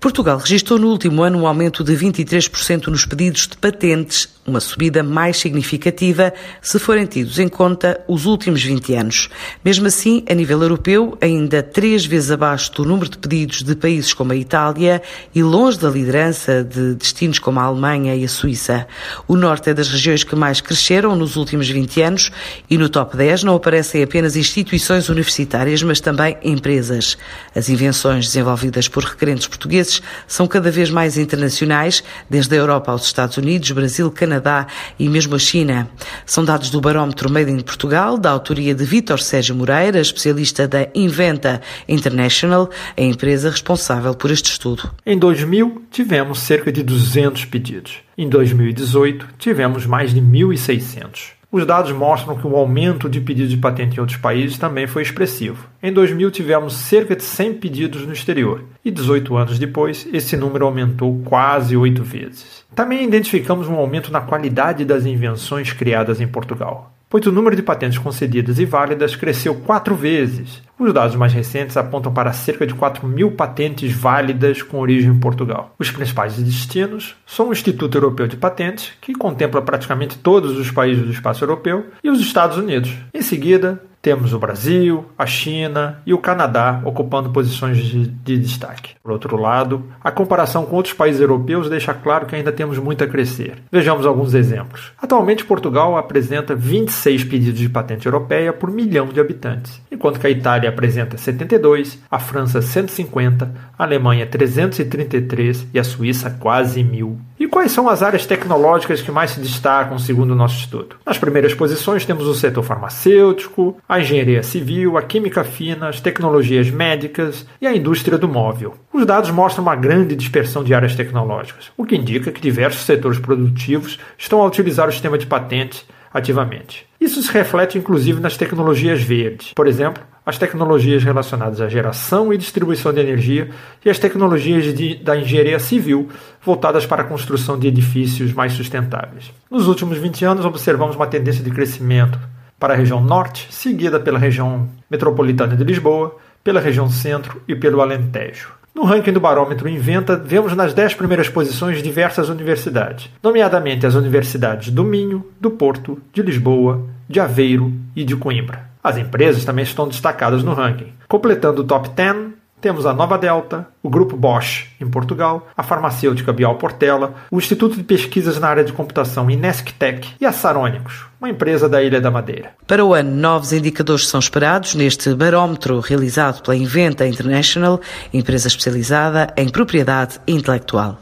Portugal registrou no último ano um aumento de 23% nos pedidos de patentes, uma subida mais significativa se forem tidos em conta os últimos 20 anos. Mesmo assim, a nível europeu, ainda três vezes abaixo do número de pedidos de países como a Itália e longe da liderança de destinos como a Alemanha e a Suíça. O norte é das regiões que mais cresceram nos últimos 20 anos e no top 10 não aparecem apenas instituições universitárias, mas também empresas. As invenções desenvolvidas por requerentes portugueses são cada vez mais internacionais, desde a Europa aos Estados Unidos, Brasil, Canadá e mesmo a China. São dados do Barómetro Made in Portugal, da autoria de Vítor Sérgio Moreira, especialista da Inventa International, a empresa responsável por este estudo. Em 2000, tivemos cerca de 200 pedidos. Em 2018, tivemos mais de 1.600. Os dados mostram que o aumento de pedidos de patente em outros países também foi expressivo. Em 2000 tivemos cerca de 100 pedidos no exterior e 18 anos depois esse número aumentou quase oito vezes. Também identificamos um aumento na qualidade das invenções criadas em Portugal pois o número de patentes concedidas e válidas cresceu quatro vezes. Os dados mais recentes apontam para cerca de 4 mil patentes válidas com origem em Portugal. Os principais destinos são o Instituto Europeu de Patentes, que contempla praticamente todos os países do espaço europeu, e os Estados Unidos. Em seguida, temos o Brasil, a China e o Canadá ocupando posições de, de, destaque. Por outro lado, a comparação com outros países europeus deixa claro que ainda temos muito a crescer. Vejamos alguns exemplos. Atualmente, Portugal apresenta 26 pedidos de patente europeia por milhão de habitantes, enquanto que a Itália apresenta 72, a França 150, a Alemanha 333 e a Suíça quase mil. Quais são as áreas tecnológicas que mais se destacam segundo o nosso estudo? Nas primeiras posições temos o setor farmacêutico, a engenharia civil, a química fina, as tecnologias médicas e a indústria do móvel. Os dados mostram uma grande dispersão de áreas tecnológicas, o que indica que diversos setores produtivos estão a utilizar o sistema de patentes ativamente. Isso se reflete inclusive nas tecnologias verdes, por exemplo, as tecnologias relacionadas à geração e distribuição de energia e as tecnologias de, da engenharia civil voltadas para a construção de edifícios mais sustentáveis. Nos últimos 20 anos, observamos uma tendência de crescimento para a região norte, seguida pela região metropolitana de Lisboa, pela região centro e pelo Alentejo. No ranking do Barômetro Inventa, vemos nas 10 primeiras posições diversas universidades, nomeadamente as universidades do Minho, do Porto, de Lisboa, de Aveiro e de Coimbra. As empresas também estão destacadas no ranking. Completando o top 10, temos a Nova Delta, o Grupo Bosch em Portugal, a farmacêutica Bial Portela, o Instituto de Pesquisas na área de computação Inesctec e a Sarônicos, uma empresa da Ilha da Madeira. Para o ano, novos indicadores são esperados neste barómetro realizado pela Inventa International, empresa especializada em propriedade intelectual.